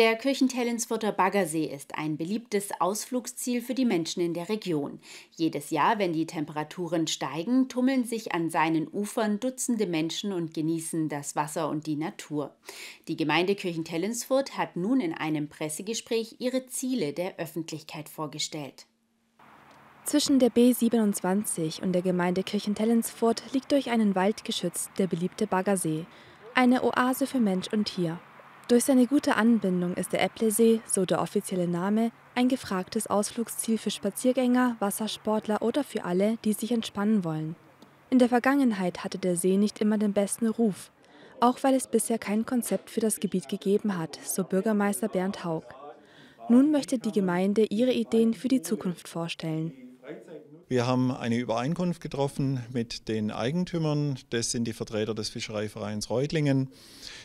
Der Kirchentellensfurter Baggersee ist ein beliebtes Ausflugsziel für die Menschen in der Region. Jedes Jahr, wenn die Temperaturen steigen, tummeln sich an seinen Ufern Dutzende Menschen und genießen das Wasser und die Natur. Die Gemeinde Kirchentellensfurt hat nun in einem Pressegespräch ihre Ziele der Öffentlichkeit vorgestellt. Zwischen der B27 und der Gemeinde Kirchentellensfurt liegt durch einen Wald geschützt der beliebte Baggersee, eine Oase für Mensch und Tier. Durch seine gute Anbindung ist der Äpplesee, so der offizielle Name, ein gefragtes Ausflugsziel für Spaziergänger, Wassersportler oder für alle, die sich entspannen wollen. In der Vergangenheit hatte der See nicht immer den besten Ruf, auch weil es bisher kein Konzept für das Gebiet gegeben hat, so Bürgermeister Bernd Haug. Nun möchte die Gemeinde ihre Ideen für die Zukunft vorstellen. Wir haben eine Übereinkunft getroffen mit den Eigentümern. Das sind die Vertreter des Fischereivereins Reutlingen.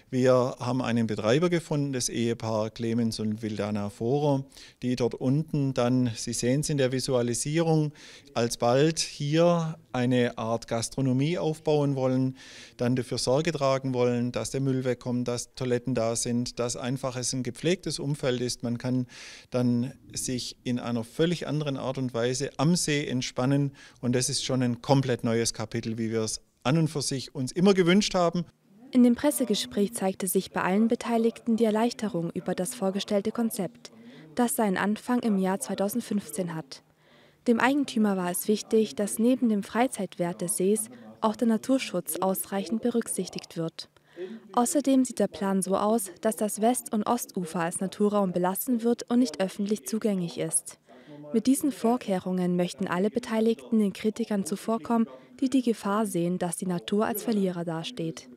Wir haben einen Betreiber gefunden, das Ehepaar Clemens und Vildana Forer, die dort unten dann, Sie sehen es in der Visualisierung, alsbald hier eine Art Gastronomie aufbauen wollen, dann dafür Sorge tragen wollen, dass der Müll wegkommt, dass Toiletten da sind, dass einfach es ein gepflegtes Umfeld ist. Man kann dann sich in einer völlig anderen Art und Weise am See entspannen und das ist schon ein komplett neues Kapitel, wie wir es an und für sich uns immer gewünscht haben. In dem Pressegespräch zeigte sich bei allen Beteiligten die Erleichterung über das vorgestellte Konzept, das seinen Anfang im Jahr 2015 hat. Dem Eigentümer war es wichtig, dass neben dem Freizeitwert des Sees auch der Naturschutz ausreichend berücksichtigt wird. Außerdem sieht der Plan so aus, dass das West- und Ostufer als Naturraum belassen wird und nicht öffentlich zugänglich ist. Mit diesen Vorkehrungen möchten alle Beteiligten den Kritikern zuvorkommen, die die Gefahr sehen, dass die Natur als Verlierer dasteht.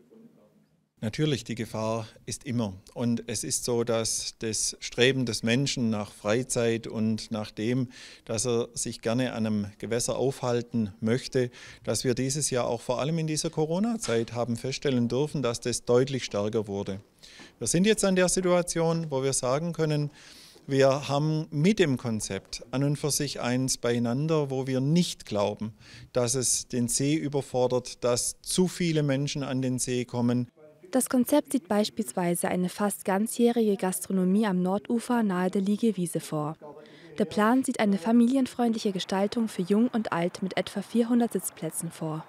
Natürlich, die Gefahr ist immer. Und es ist so, dass das Streben des Menschen nach Freizeit und nach dem, dass er sich gerne an einem Gewässer aufhalten möchte, dass wir dieses Jahr auch vor allem in dieser Corona-Zeit haben feststellen dürfen, dass das deutlich stärker wurde. Wir sind jetzt an der Situation, wo wir sagen können, wir haben mit dem Konzept an und für sich eins beieinander, wo wir nicht glauben, dass es den See überfordert, dass zu viele Menschen an den See kommen. Das Konzept sieht beispielsweise eine fast ganzjährige Gastronomie am Nordufer nahe der Liegewiese vor. Der Plan sieht eine familienfreundliche Gestaltung für Jung und Alt mit etwa 400 Sitzplätzen vor.